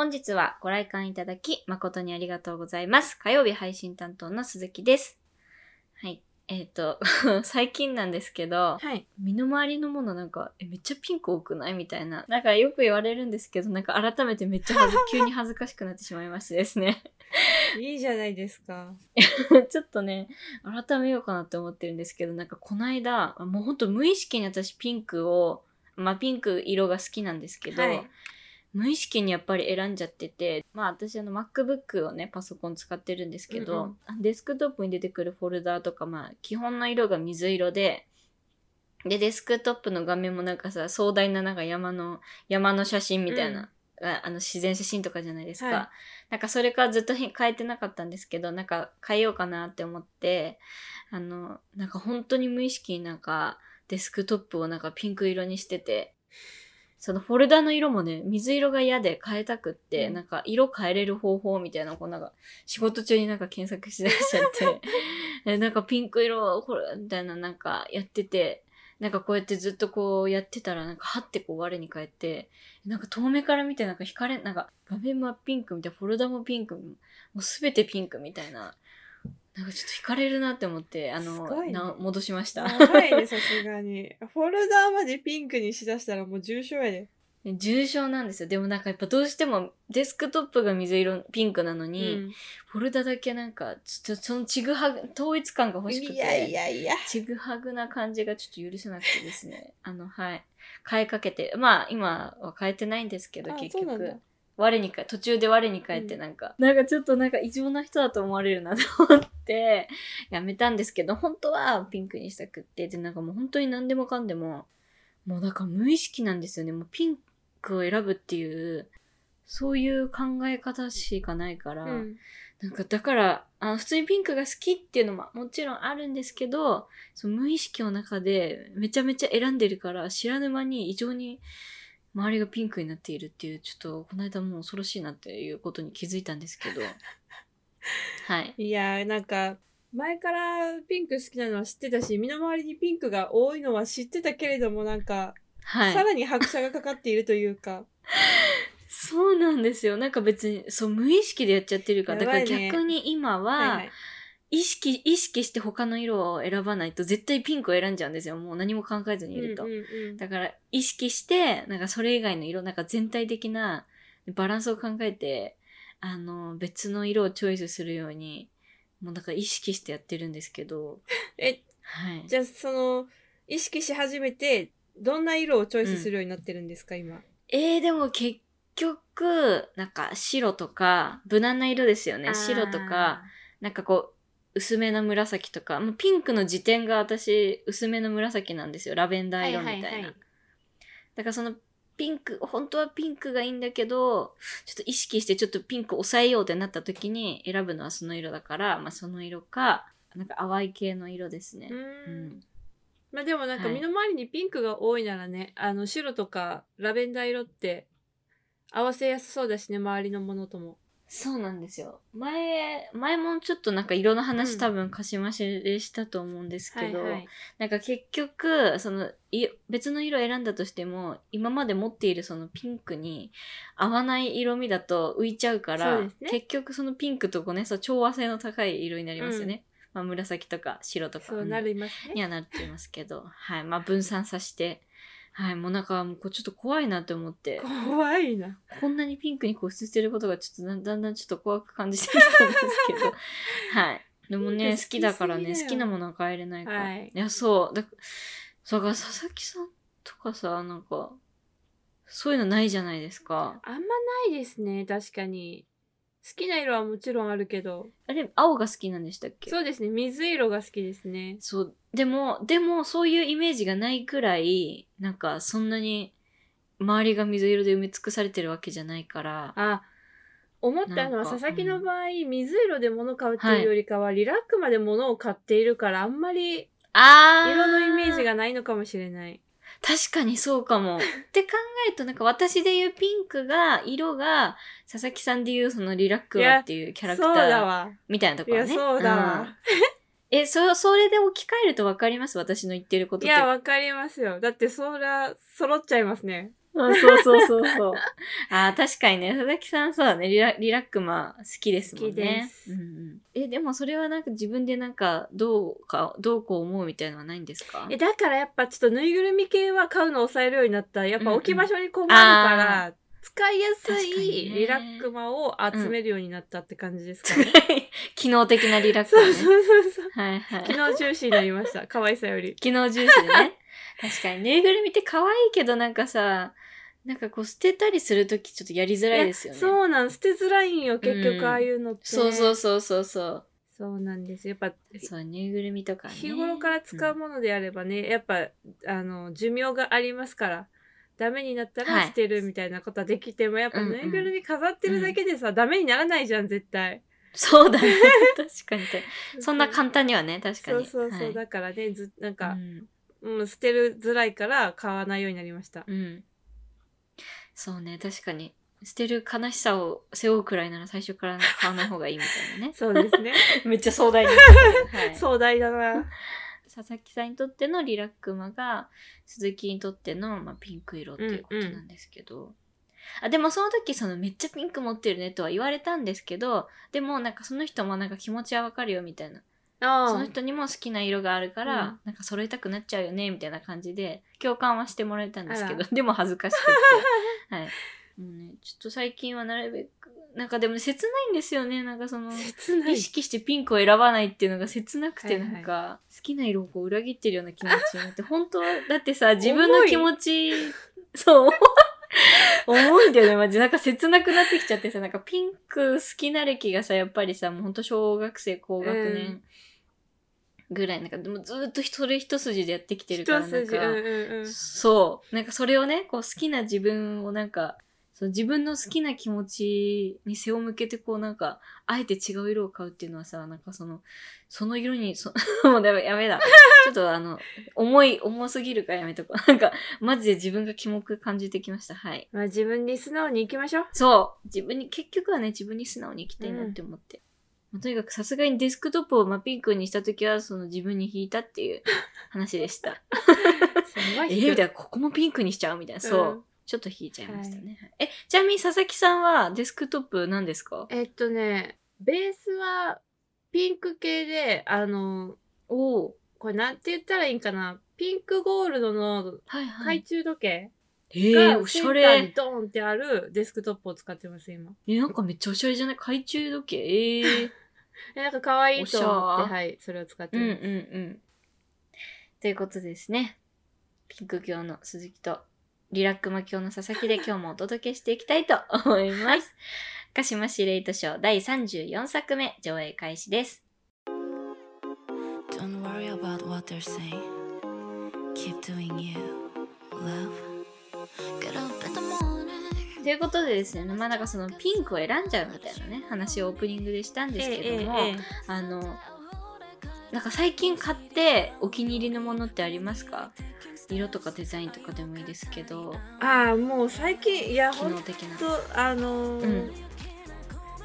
本日はご来館いただき誠にありがとうございます。火曜日配信担当の鈴木です。はい。えっ、と、最近なんですけど、はい。身の回りのものなんか、え、めっちゃピンク多くないみたいな。なんかよく言われるんですけど、なんか改めてめっちゃ恥ず急に恥ずかしくなってしまいましてですね。いいじゃないですか。ちょっとね、改めようかなって思ってるんですけど、なんかこの間、もうほんと無意識に私ピンクを、まあピンク色が好きなんですけど、はい無意識にやっぱり選んじゃってて、まあ私あの MacBook をね、パソコン使ってるんですけど、デスクトップに出てくるフォルダーとか、まあ基本の色が水色で、で、デスクトップの画面もなんかさ、壮大ななんか山の、山の写真みたいな、ああの自然写真とかじゃないですか。はい。なんかそれからずっと変えてなかったんですけど、なんか変えようかなって思って、あの、なんか本当に無意識になんかデスクトップをなんかピンク色にしてて、そのフォルダの色もね、水色が嫌で変えたくって、うん。なんか色変えれる方法みたいなこうなんか仕事中になんか検索しだしちゃって、えなんかピンク色、これ、みたいななんかやってて、なんかこうやってずっとこうやってたら、なんかはってこう我に返って、なんか遠目から見てなんか光れ、なんか画面もピンクみたいな、フォルダもピンク、もうすべてピンクみたいな、なんかちょっと惹かれるなって思って、あすの、ねな戻しました。はいね、さすがに。フォルダーまでピンクにしだしたらもう重症やで。重症なんですよ。でもなんかやっぱどうしてもデスクトップが水色、ピンクなのうに、ん。フォルダだけなんか、ちょっとそのちぐはぐ、統一感が欲しくて。いやいやいや。ちぐはぐな感じがちょっと許せなくてですね。あの、はい。変えかけて、まあ今は変えてないんですけど、あ結そうなんだ局。我にか、途中で我に返ってうんなんか、なんかちょっとなんか異常な人だと思われるなと思って、やめたんですけど、本当はピンクにしたくって、で、なんかもう本当に何でもかんでも、もうなんか無意識なんですよね。もうピンクを選ぶっていう、そういう考え方しかないから、うん。なんかだからあの普通にピンクが好きっていうのももちろんあるんですけどその無意識の中でめちゃめちゃ選んでるから知らぬ間に異常に周りがピンクになっているっていうちょっとこの間もう恐ろしいなっていうことに気づいたんですけど。はい。いやなんか、前からピンク好きなのは知ってたし、身の回りにピンクが多いのは知ってたけれども、なんか、はい。さらに拍車がかかっているというか。そうなんですよ。なんか別にそう無意識でやっちゃってるから。だから逆に今は、はいはい。意識意識して他の色を選ばないと絶対ピンクを選んじゃうんですよもう何も考えずにいると、うんうんうんだから意識して、なんかそれ以外の色、なんか全体的なバランスを考えて、あの、別の色をチョイスするように、もうなんか意識してやってるんですけど、え、はい。じゃあその、意識し始めて、どんな色をチョイスするようになってるんですか、今？えー、でも結局、なんか白とか、無難な色ですよね。白とか、、なんかこう、薄めの紫とか、もうピンクの時点が私、薄めの紫なんですよ。ラベンダー色みたいな。はいはいはいだからそのピンク、本当はピンクがいいんだけど、ちょっと意識してちょっとピンク抑えようってなった時に選ぶのはその色だから、まあその色か、なんか淡い系の色ですねう。んん。まあでもなんかはい身の回りにピンクが多いならね、あの白とかラベンダー色って合わせやすそうだしね、周りのものとも。そうなんですよ。前、前もちょっとなんか色の話、うん多分かしましでしたと思うんですけど、はい。なんか結局、その、い別の色を選んだとしても、今まで持っているそのピンクに合わない色味だと浮いちゃうから、ね結局そのピンクとこうね、そう調和性の高い色になりますよね。まあ紫とか白とか。そうなりますね。にはなっていますけど、はい。まあ分散させて、はい。もうなんか、もうちょっと怖いなって思って、怖いな。こんなにピンクに固執してることがちょっとだんだんだんちょっと怖く感じてきたんですけど、はい。でもね、好きだからね、すぎだよ好きなものは変えれないから。はいや、そう。だそうだから佐々木さんとかさ、なんか、そういうのないじゃないですか。あんまないですね、確かに。好きな色はもちろんあるけど。あれ、青が好きなんでしたっけ？そうですね、水色が好きですね。そう。でも、でも、そういうイメージがないくらい、なんか、そんなに、周りが水色で埋め尽くされてるわけじゃないから、あ、思ったのは佐々木の場合、水色で物買うっていうよりかは、リラックマで物を買っているから、あんまり色のイメージがないのかもしれない。確かにそうかも。って考えると、なんか私で言うピンクが、色が、佐々木さんで言うそのリラックマっていうキャラクタそうだーわ。みたいなとこいや、ろね。そうだんわ。え、そ、それで置き換えると分かります？私の言ってることって。いや、わかりますよ。だって、そら、揃っちゃいますね。うんそうそうそうそう。あー確かにね、佐々木さんそうだね、リラリラックマ好きですもんね。好きですうんうん、え、でもそれはなんか自分でなんかどうか、どうこう思うみたいなのはないんですか？えだからやっぱちょっとぬいぐるみ系は買うの抑えるようになったらやっぱ置き場所に困るから、使いやす確かにねいリラックマを集めるようになったって感じですかね。機能的なリラックマね。そうそうそうそう。はいはい。機能重視になりました。可愛さより。機能重視でね。確かに、ぬいぐるみって可愛いけどなんかさ、なんかこう捨てたりするときちょっとやりづらいですよね。そうなん、捨てづらいんよ、結うん局ああいうのって。そうそうそうそうそう。そうなんです。やっぱ、そう、ぬいぐるみとかね。日頃から使うものであればね、やっぱ、あの、寿命がありますから、ダメになったはいら捨てるみたいなことはできても、やっぱうんうんぬいぐるみ飾ってるだけでさ、ダメにならないじゃん、絶対。そうだね。確かに。そんな簡単にはね、確かに。そうそうそう。はいだからね、ず、なんか、うんうん、捨てるづらいから買わないようになりました。うん。そうね、確かに。捨てる悲しさを背負うくらいなら最初から買わない方がいいみたいなね。そうですね。めっちゃ壮大に言ったけど。はい、壮大だな。佐々木さんにとってのリラックマが鈴木にとっての、まあ、ピンク色っていうことなんですけど、あでもその時そのめっちゃピンク持ってるねとは言われたんですけどでもなんかその人もなんか気持ちはわかるよみたいな。あその人にも好きな色があるから、うん。なんか揃えたくなっちゃうよねみたいな感じで共感はしてもらえたんですけあどでも恥ずかしくて。はい。もうねちょっと最近はなるべくなんかでも切ないんですよね。なんかその意。識してピンクを選ばないっていうのが切なくてはいはいなんか好きな色をこう裏切ってるような気持ちになって本当はだってさ自分の気持ちそう 重いんだよねマジなんか切なくなってきちゃってさなんかピンク好きな歴がさやっぱりさもうほんと小学生高学う年ぐらいなんかでもずっとそれ一筋でやってきてる一からなん筋。うんかうんうん。そう。なんかそれをね、こう好きな自分をなんか、そう自分の好きな気持ちに背を向けてこうなんか、あえて違う色を買うっていうのはさ、なんかその、その色に、そ もうだめやめだ。ちょっとあの、重い、重すぎるからやめとこう。なんか、マジで自分がキモく感じてきました。はい。まあ自分に素直に行きましょう。そう。自分に、結局はね、自分に素直に生きたいなって思って。まあとにかくさすがにデスクトップをまあピンクにしたときは、その自分に引いたっていう話でした。すごいえー、みたいな、ここもピンクにしちゃうみたいな。そう。うんちょっと引いちゃいましたね。はいえ、ちなみに佐々木さんはデスクトップ何ですか？えっとね、ベースはピンク系で、あの、おお。これなんて言ったらいいんかな？ピンクゴールドのはいはい。懐中時計えー、がおしゃセンターにれ。ドーンってあるデスクトップを使ってます、今。え、なんかめっちゃおしゃれじゃない？懐中時計？えー。えなんか可愛いと思おしゃって、はい、それを使ってうんうんます。うん。ということですね。ピンク教の鈴木とリラックマ教の佐々木で今日もお届けしていきたいと思います。鹿島市レイトショー第34作目上映開始です。Don't worry about what they're saying. Keep doing you, love. Get up in the morning. ということでですね、まあなんかそのピンクを選んじゃうみたいなね、話をオープニングでしたんですけども、ええええあの、なんか最近買ってお気に入りのものってありますか？色とかデザインとかでもいいですけど、ああ、もう最近、いや、機ほん能的な。と、あのーうん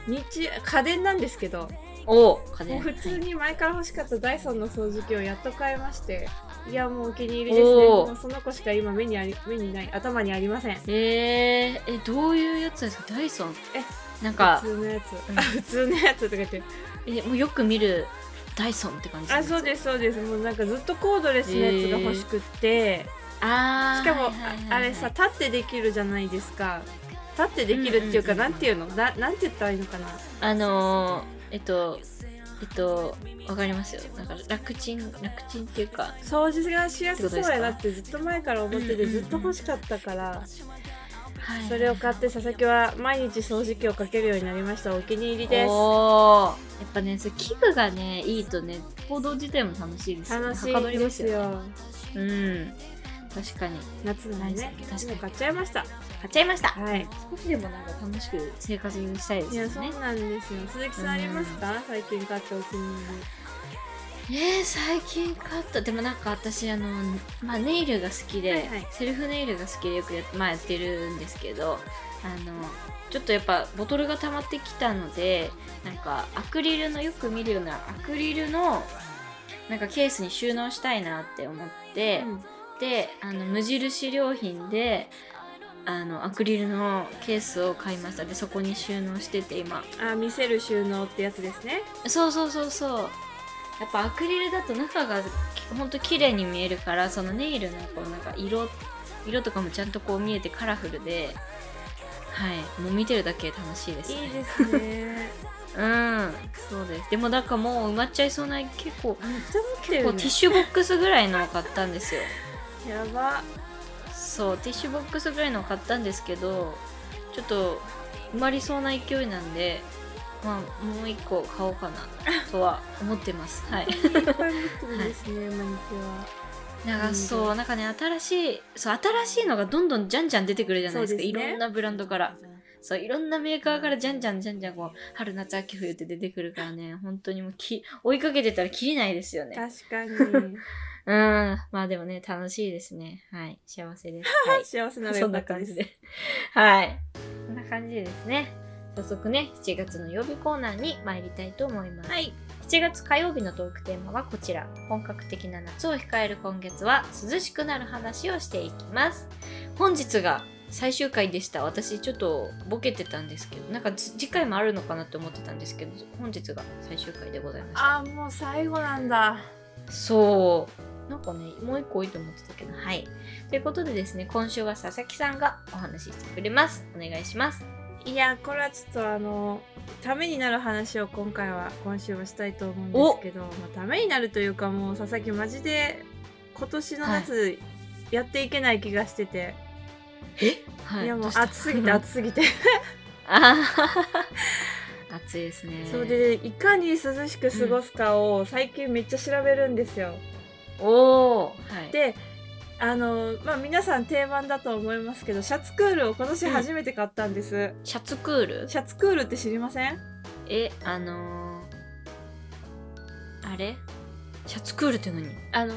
日家電なんですけど、お家電もう普通に前から欲しかったダイソンの掃除機をやっと買いまして、いや、もうお気に入りですね。もうその子しか今目にあり、目にない、頭にありません。えー、え、どういうやつですか？ダイソン？え、なんか普、通のやつ。うんあ 普通のやつとか言って。え、もうよく見るダイソンって感じあ、そうす。です、そうです。もうなんかずっとコードレスのやつが欲しくって、あーしかも、あれさ、立ってできるじゃないですか。立ってできるっていうか、うなんていうの？ななんて言ったらいいのかな？あのー、えっと、えっと、わかりますよ。なんか楽ちん、楽ちんっていうか、掃除がしやすそうやなっってずっと前から思っててずっと欲しかったから、はい。それを買って佐々木は毎日掃除機をかけるようになりました。お気に入りです。やっぱねそう器具がねいいとね行動自体も楽しいですよね。楽しいですよ。よ。うん。確かに。夏なんでね確かに。買っちゃいました。買っちゃいました。はい。少しでもなんか楽しく生活したいですいやそうなんですよ。鈴木さんありますか？最近買ったお気にえー、最近買った。でもなんか私あの、まあ、ネイルが好きで、はいはい。セルフネイルが好きでよくや,、まあ、やってるんですけどあのちょっとやっぱボトルが溜まってきたのでなんかアクリルのよく見るようなアクリルのなんかケースに収納したいなって思って、入りであの無印良品であのアクリルのケースを買いました。でそこに収納してて今。あ見せる収納ってやつですね。そうそうそうそうやっぱアクリルだと中がほんと綺麗に見えるからそのネイルのこうなんか色色とかもちゃんとこう見えてカラフルではいもう見てるだけ楽しいですね。いいですね。うんそうです。でもなんかもう埋まっちゃいそうな結構ね。結構ティッ、シュボックスぐらいのを買ったんですよ。や ばそうティッシュボックスぐらいのを買ったんですけどちょっと埋まりそうな勢いなんでまあもう一個買おうかなとは思ってます。はい。い。っぱいですね、マニキュアなんかそうなんかね新しいそう新しいのがどんどんじゃんじゃん出てくるじゃないですか。ね。いろんなブランドから。そういろんなメーカーからじゃんじゃんじゃんじゃんこう春夏秋冬って出てくるからね本当にもうき追いかけてたらきりないですよね。確かに。うん。まあでもね楽しいですね。はい。幸せです。はい。幸せならそんな感じで。はい。こんな感じでですね。早速ね、7月の曜日コーナーに参りたいと思います。はい7月火曜日のトークテーマはこちら。本格的な夏を控える今月は涼しくなる話をしていきます。本日が最終回でした。私ちょっとボケてたんですけど、なんかつ次回もあるのかなって思ってたんですけど、本日が最終回でございました。あもう最後なんだそう。なんかね、もう一個いいと思ってたけど、はい。ということでですね、今週は佐々木さんがお話ししてくれます。お願いします。いやこれはちょっとあのためになる話を今回は今週はしたいと思うんですけど、まあ、ためになるというかもう佐々木マジで今年の夏、やっていけない気がしてて、、はい。やもう暑すぎて 暑すぎて。あー暑いですね。そうでいかに涼しく過ごすかを最近めっちゃ調べるんですよ。おー、はい。であのまあ皆さん定番だと思いますけどシャツクールを今年初めて買ったんです、シャツクール？シャツクールって知りません？え、あのー、あれ？シャツクールって何？あの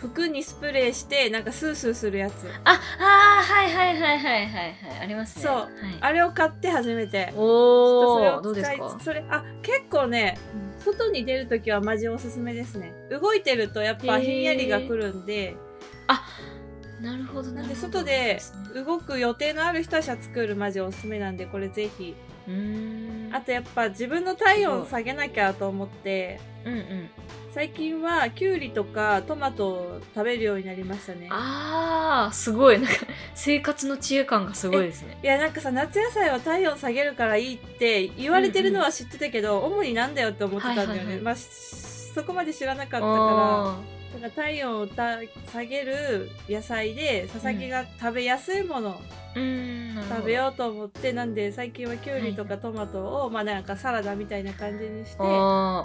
服にスプレーしてなんかスースーするやつ。あ、あー、はいはいはいはいはいはい。ありますね。そう。はい、あれを買って初めて。おー、ちょっとどうですか？それあ結構ね外に出るときはマジおすすめですね。動いてるとやっぱひんやりが来るんで、なるほどなんで外で動く予定のある人はシャツクールマジおすすめなんでこれぜひ。あとやっぱ自分の体温下げなきゃと思ってうんうん。最近はきゅうりとかトマトを食べるようになりましたねあー、すごい。なんか、生活の知恵感がすごいですね。いやなんかさ夏野菜は体温下げるからいいって言われてるのは知ってたけど、主になんだよって思ってたんだよね、はいはいはいまあしそこまで知らなかったからあなんか体温をた下げる野菜で佐々木が食べやすいものーうーん、食べようと思って、なんで最近はきゅうりとかトマトを、まあなんかサラダみたいな感じにしてあ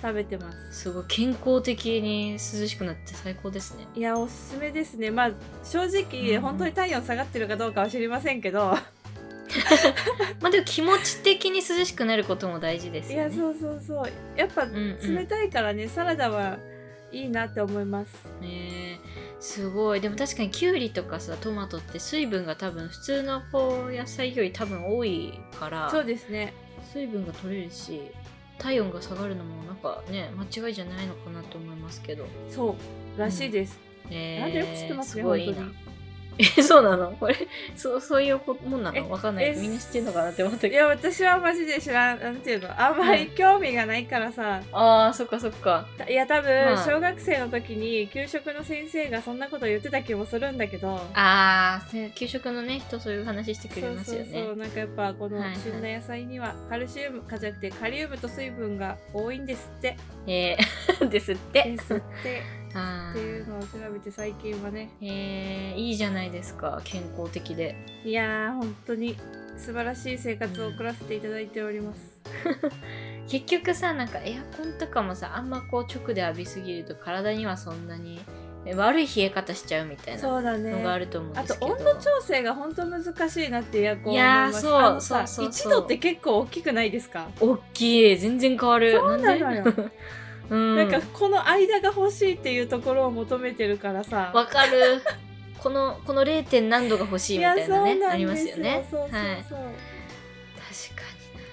食べてます。ーすごい健康的に涼しくなって最高ですね。いやおすすめですね。まあ正直、うん。本当に体温下がってるかどうかは知りませんけど、まあでも気持ち的に涼しくなることも大事ですよね。いやそうそうそう。やっぱうんうん。冷たいからね、サラダはいいなって思います。ねえ。すごい。でも確かにきゅうりとかさトマトって水分が多分普通のこう野菜より多分多いからそうですね。水分が取れるし体温が下がるのもなんかね間違いじゃないのかなと思いますけど、そうらしいです、え。ー、なんでよく知ってますねごいなえそうなの？これそうそういうこもんなえのわかんない。えみんな知ってんのかなって思ったいや私はマジで知らんなんていうの？あんまり興味がないからさ、あーそっかそっか。いや多分、はい小学生の時に給食の先生がそんなこと言ってた気もするんだけど。ああ給食のね人そういう話してくれますよね。そうそうそう。なんかやっぱこの旬な野菜にはカルシウムかじゃなくてカリウムと水分が多いんですって。えー、ですって。ですって。あっていうーのを調べて最近はね。えー、いいじゃないですか健康的で。いやー本当に素晴らしい生活を送らせていただいております、結局さなんかエアコンとかもさあんまこう直で浴びすぎると体にはそんなにえ悪い冷え方しちゃうみたいなのがあると思うんあですけど。と温度調整が本当難しいなってエアコンいやそうそうそうそう。1度って結構大きくないですか、大きい。全然変わる。そうなのようん。なんかこの間が欲しいっていうところを求めてるからさ。わかる。このこの 0. 点何度が欲しいみたいなねありますよね。そうそうそう、はい、確か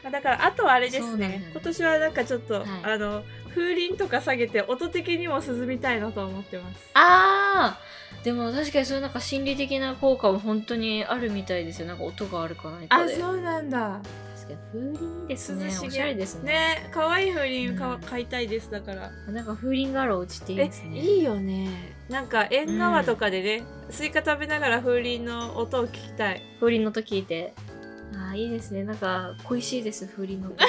まあだからあとはあれですね。ね今年はなんかちょっと、はい。あの風鈴とか下げて音的にも涼みたいなと思ってます。あでも確かにそういうなんか心理的な効果も本当にあるみたいですよ。なんか音があるかないかあでそうなんだ確かに風鈴いいですね。涼しげ。おしゃれですね。ね可愛い風鈴かうん。買いたいですだから。なんか風鈴があるお家っていいですね。いいよね。なんか縁側とかでね、スイカ食べながら風鈴の音を聞きたい。風鈴の音聞いて。ああいいですね。なんか恋しいです風鈴の音。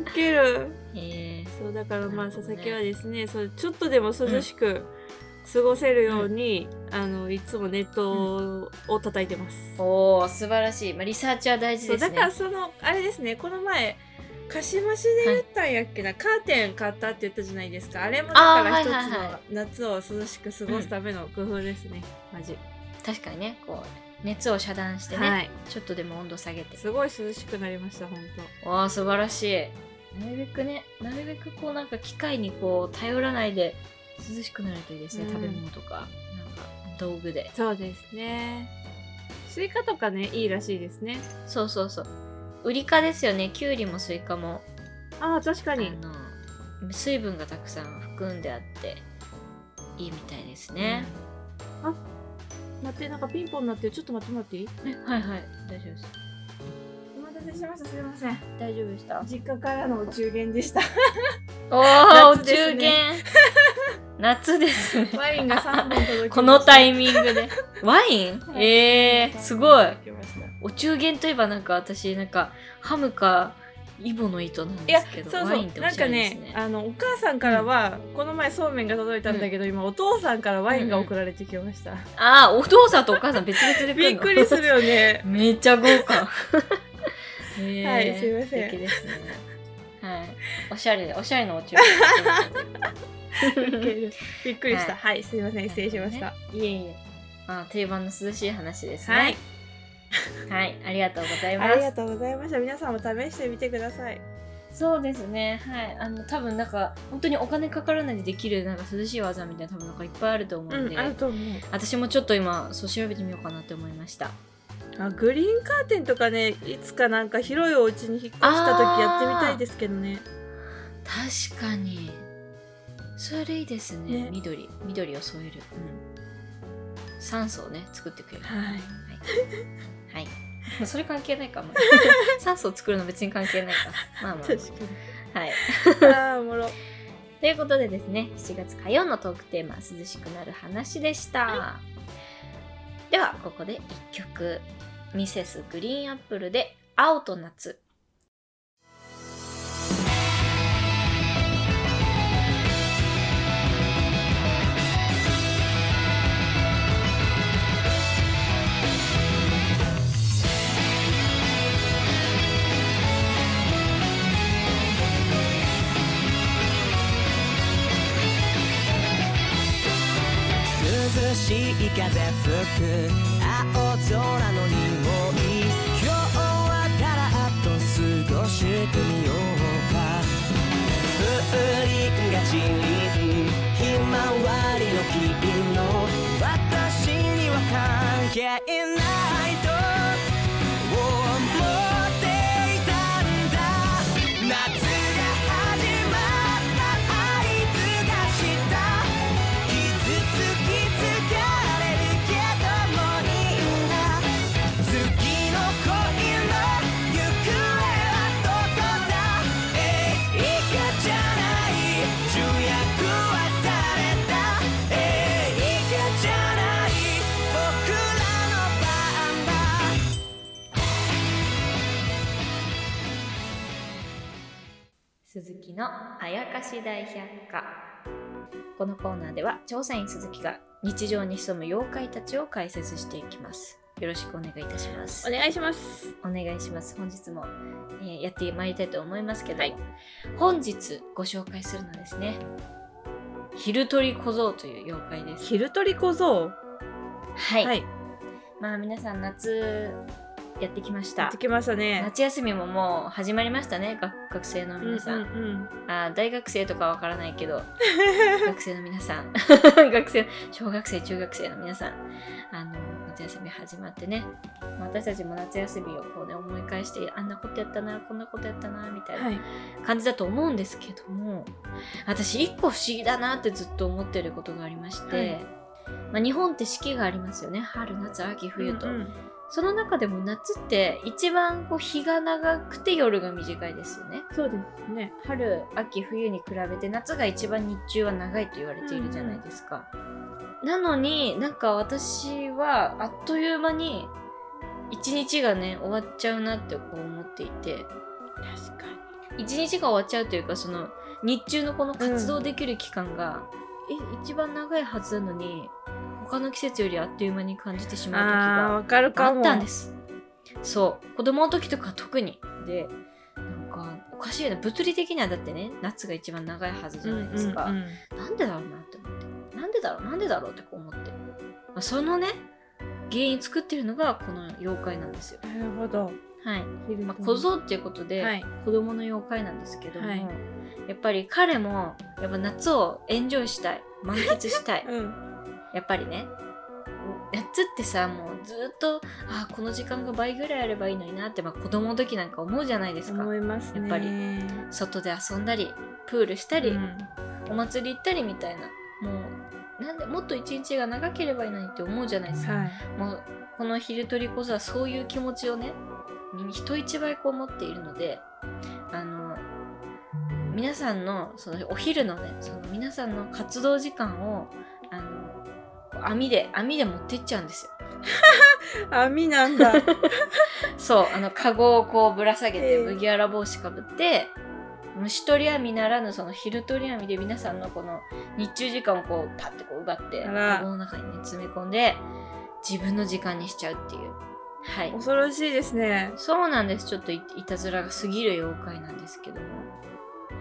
ウケる。へ えそうだからまあ佐々木はですねそうちょっとでも涼しく過ごせるように、あのいつもネットを叩いてます、おお素晴らしい、まあ、リサーチは大事ですね。そうだからそのあれですねこの前かしましで言ったんやっけな、カーテン買ったって言ったじゃないですか。あれもだから一つはいはいはの夏を涼しく過ごすための工夫ですね、マジ確かにねこう熱を遮断してね、はい。ちょっとでも温度下げて。すごい涼しくなりました本わあ素晴らしい。なるべくねなるべくこうなんか機械にこう頼らないで涼しくなるといいですね、うん。食べ物とか。なんか道具で。当そうですね。スイカとかねいいらしいですね。そうそうそう。ウリ科ですよね。きゅうりもスイカも。ああ確かあにの水分がたくさん含んであっていいみたいですね、あ待ってなんかピンポンになってる。ちょっと待ってもらって。いいえはいはい。大丈夫です。お待たせしました。すいません。大丈夫でした。実家からのお中元でした。おーお夏です中元夏です。ねワインが3本届きました。このタイミングで。ワイン、はい。えー、すごい。お中元といえばなんか私なんかハムかイボの糸なんいやですけどそうそうワインっておしゃなんかれですね。ねあのお母さんからは、この前そうめんが届いたんだけど、今お父さんからワインが送られてきました、ああお父さんとお母さん別々で来るの？びっくりするよね。めっちゃ豪華。へーはいすいません。素敵ですねはい。おしゃれおしゃれなお中元。びっくりした。ははい、すいません失礼しました、いえいえ。あ定番の涼しい話ですね。はい。はいありがとうございまありがすとうございました。皆さんも試してみてください。そうですね。はい。あの多分なんか本当にお金かからないでできるなんか涼しい技みたいな多分なんかいっぱいあると思うんで、うんあると思う。私もちょっと今そう調べてみようかなって思いましたあグリーンカーテンとかねいつかなんか広いお家に引っ越した時やってみたいですけどね。確かに。それいいですね。ね。緑。緑を添える、うん、酸素をね作ってくれる。はい。はい、はい、それ関係ないかも酸素を作るの別に関係ないか。まあま確かあはい。にあーおもろ。ということでですね7月火曜のトークテーマ「涼しくなる話」でした、ではここで1曲ミセスグリーンアップルで「青と夏」やかし大百科。このコーナーでは調査員鈴木が日常に潜む妖怪たちを解説していきます。よろしくお願いいたします。お願いします。お願いします。本日も、えーやってまいりたいと思いますけど、はい。本日ご紹介するのはですね昼鳥小僧という妖怪です。昼取り小僧？はい、はい。まあ皆さん夏やってきましやったてきましたね。夏休みももう始まりましたね学学生の皆さん、うんうん。あー大学生とかわからないけど 学生の皆さん。学生小学生中学生の皆さん。あの夏休み始まってね、まあ私たちも夏休みをこうね思い返してあんなことやったなこんなことやったなみたいなはい。感じだと思うんですけども私一個不思議だなってずっと思ってることがありまして、はい。まあ、日本って四季がありますよね。春夏秋冬と、うんうんその中でも夏って一番こう日が長くて夜が短いですよね。そうですね。春秋冬に比べて夏が一番日中は長いと言われているじゃないですか、なのになんか私はあっという間に一日がね終わっちゃうなってこう思っていて。確か一日が終わっちゃうというかその日中のこの活動できる期間が、え一番長いはずなのに他の季節よりあっという間に感じてしにまう時があったんです。そう。子供の時とか特に。でなんかおかしいよね物理的にはだってね夏が一番長いはずじゃないですか、うんうんうん。なんでだろうなって思って。なんでだろうなんでだろうってこう思って、まあ、そのね原因作ってるのがこの妖怪なんですよ。なるほど。はい、昼まあ、小僧っていうことで、はい。子供の妖怪なんですけども、はい。やっぱり彼もやっぱ夏をエンジョイしたい。満喫したい。うんやっぱりね。夏ってさもうずっとあーこの時間が倍ぐらいあればいいのになって、まあ、子供の時なんか思うじゃないですか。思いますね。やっぱり。外で遊んだりプールしたり、うん。お祭り行ったりみたいな。もうなんでもっと一日が長ければいいのにって思うじゃないですか、はい。もうこの昼取りこそはそういう気持ちをね人一倍こう持っているのであの皆さんのそのお昼のねその皆さんの活動時間を網で網で持ってっちゃうんですよ。網なんだ。そうあのカゴをこうぶら下げてええ。麦わら帽子かぶって虫取り網ならぬその昼取り網で皆さんのこの日中時間をこうパッてこう奪ってカゴの中にね詰め込んで自分の時間にしちゃうっていう。はい。恐ろしいですね。そうなんです。ちょっといいたずらが過ぎる妖怪なんですけども。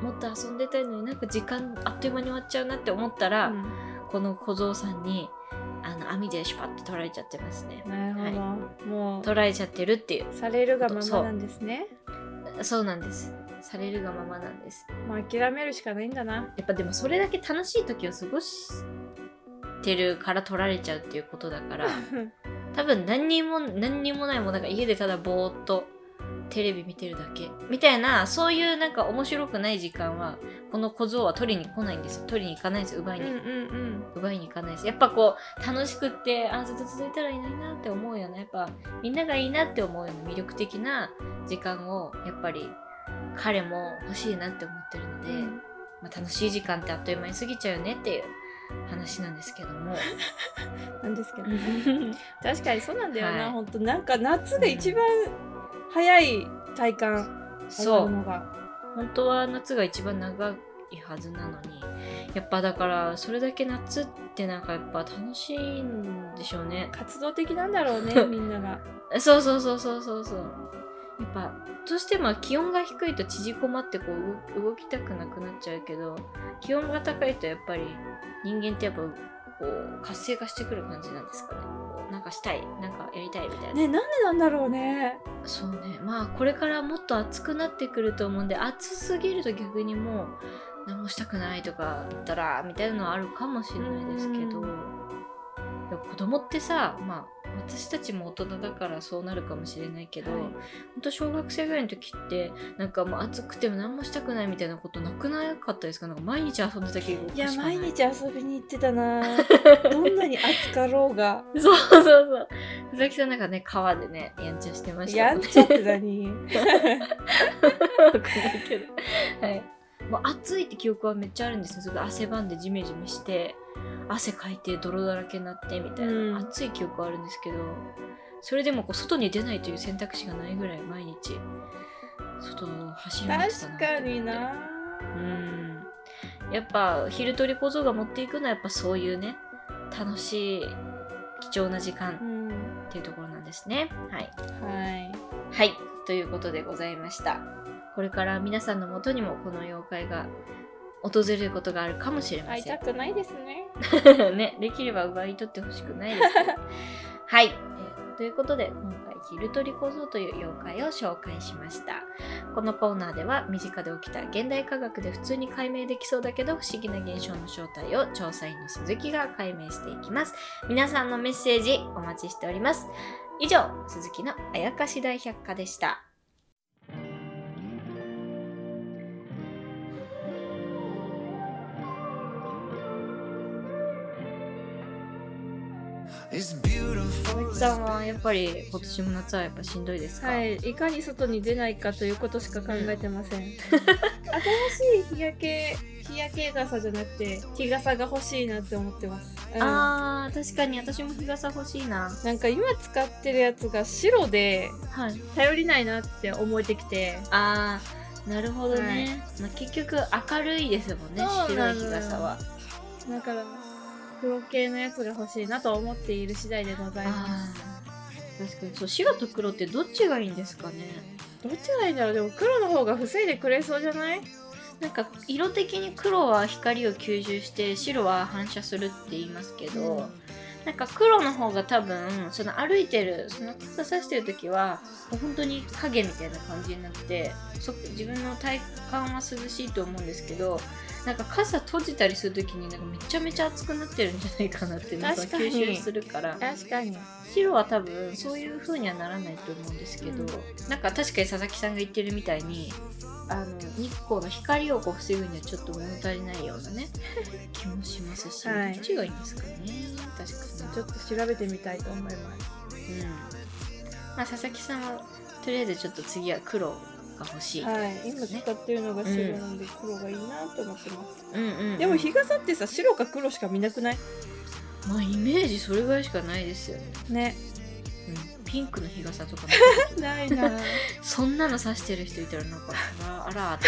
もっと遊んでたいのになんか時間あっという間に終わっちゃうなって思ったら、うんこの小僧さんにあの網でシュパッて取られちゃってますね。なるほど、はも取られちゃってるっていう。うされるがままなんですね。そうなんです。されるがままなんです。もう諦めるしかないんだな。やっぱでもそれだけ楽しい時を過ごしてるから取られちゃうっていうことだから。多分何にも何にもないもんなんか家でただぼーっとテレビ見てるだけ。みたいなそういうなんか面白くない時間はこの小僧は取りに来ないんですよ。取りに行かないんですよ。奪いに、うんうんうん。奪いに行かないですやっぱこう楽しくってあずっと続いたらいいなって思うようなやっぱみんながいいなって思うような魅力的な時間をやっぱり彼も欲しいなって思ってるので、まあ、楽しい時間ってあっという間に過ぎちゃうよねっていう話なんですけども。なんですけどね。確かにそうなんだよな、はい。ほんとなんか夏が一番早い体感そう。本当は夏が一番長いはずなのにやっぱだからそれだけ夏ってなんかやっぱ楽しいんでしょうね。活動的なんだろうね みんなが。そうそうそうそうそうそう。やっぱどうしても気温が低いと縮こまってこう動動きたくなくなっちゃうけど気温が高いとやっぱり人間ってやっぱこう活性化してくる感じなんですかね。なんかしたい。なんかやりたいみたいな、ねなんでなんだろうね。そうね。まあこれからもっと暑くなってくると思うんで暑すぎると逆にもう何もしたくないとかだらみたいなのはあるかもしれないですけど。子供ってさまあ私たちも大人だからそうなるかもしれないけど、はい。ほんと小学生ぐらいの時ってなんかもう暑くても何もしたくないみたいなことなくなかったですか？なんか毎日遊んでた気がい？や毎日遊びに行ってたな。どんなに暑かろうが。そうそうそう。佐々木さんなんかね川でねやんちゃしてました。やんちゃって何？はい。もう暑いって記憶はめっちゃあるんですよ。すごい汗ばんでジメジメして、汗かいて泥だらけになってみたいな、うん暑い記憶はあるんですけど、それでもこう外に出ないという選択肢がないぐらい毎日、外を走り回ってたな確かになうん。やっぱ、昼取り小僧が持っていくのはやっぱそういうね、楽しい、貴重な時間うんっていうところなんですね。はい。はいはい、ということでございました。これから皆さんのもとにもこの妖怪が訪れることがあるかもしれま会いせん。たくないですね。ね、できれば奪い取ってほしくないです。はい、えーということで今回昼取り小僧という妖怪を紹介しました。このコーナーでは身近で起きた現代科学で普通に解明できそうだけど不思議な現象の正体を調査員の鈴木が解明していきます。皆さんのメッセージお待ちしております。以上鈴木のあやかし大百科でした鈴木さんはやっぱり今年も夏はやっぱしんどいですか、はい、いかに外に出ないかということしか考えてません。新しい日焼け、日焼け傘じゃなくて、日傘が欲しいなって思ってます。うん。あー確かに私も日傘欲しいな。なんか今使ってるやつが白ではい。頼りないなって思えてきて、あーなるほどね、まあ、結局明るいですもんね白い日傘は。だから黒系のやつが欲しいなと思っている次第でございまあー確かに。そう白と黒ってどっちがいいんですかね？す。どっちがいいんだろう？でも黒の方が防いでくれそうじゃない？なんか色的に黒は光を吸収して白は反射するって言いますけど、うんなんか黒の方が多分その歩いてるその傘さしてる時は本当に影みたいな感じになってそ自分の体感は涼しいと思うんですけどなんか傘閉じたりする時になんかめちゃめちゃ熱くなってるんじゃないかなってなんか吸収するから。確かに。白は多分そういう風にはならないと思うんですけど、うん。なんか確かに佐々木さんが言ってるみたいにあの日光の光をこう防ぐにはちょっと物足りないようなね 気もしますし、はい。どっちがいいんですかね。確かに。ちょっと調べてみたいと思います。うん。まあ佐々木さんはとりあえずちょっと次は黒が欲しい、はい、今使ってるのが白なんで黒がいいなと思ってます。うんうんうん。でも日傘ってさ白か黒しか見なくない？まあイメージそれぐらいしかないですよね、ね。うん、ピンクの日傘とかも。ないな。そんなの差してる人いたらなんかあら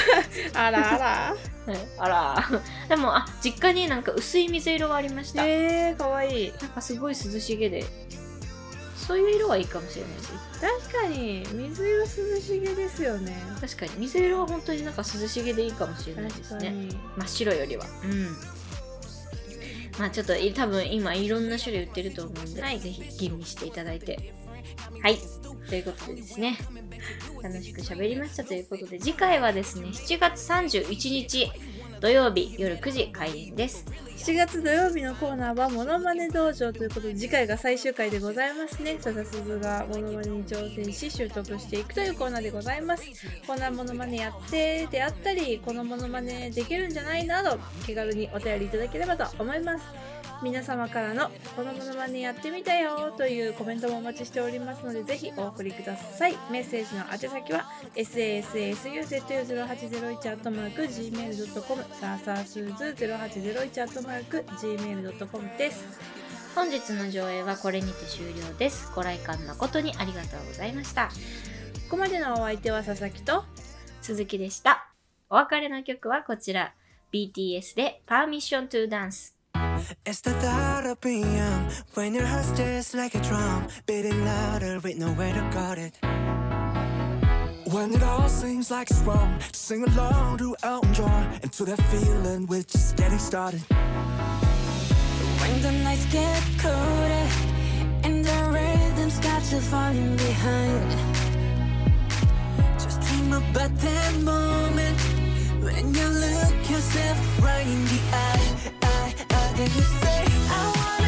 あらあらあら。はい。あらでもあ実家になんか薄い水色がありました、えー、かわいい。なんかすごい涼しげでそういう色はいいかもしれないです。確かに水色涼しげですよね。確かに。水色は本当になんか涼しげでいいかもしれないですね。真っ白よりは。うん。まあちょっとい多分今いろんな種類売ってると思うんで、ぜひ吟味していただいて。はい。ということでですね。楽しく喋りましたということで次回はですね7月31日土曜日夜9時開演です。7月土曜日のコーナーはものまね道場ということで次回が最終回でございますね。笹鈴がものまねに挑戦し習得していくというコーナーでございます。こんなものまねやってであったりこのものまねできるんじゃないなど気軽にお便りいただければと思います。皆様からのこのモノマネやってみたよというコメントもお待ちしておりますのでぜひお送りください。メッセージの宛先は sassuzu0801-gmail.com さあさあスーズ 0801-gmail.com です。本日の上映はこれにて終了です。ご来館誠にありがとうございました。ここまでのお相手は佐々木と鈴木でした。お別れの曲はこちら。BTS で Permission to Dance It's the thought of being when your heart's just like a drum, beating louder with nowhere to guard it. When it all seems like it's wrong, sing along to Elton John and to that feeling we're just getting started. When the nights get colder and the rhythm's got you falling behind. Just dream about that moment when you look yourself right in the eye that you say? I want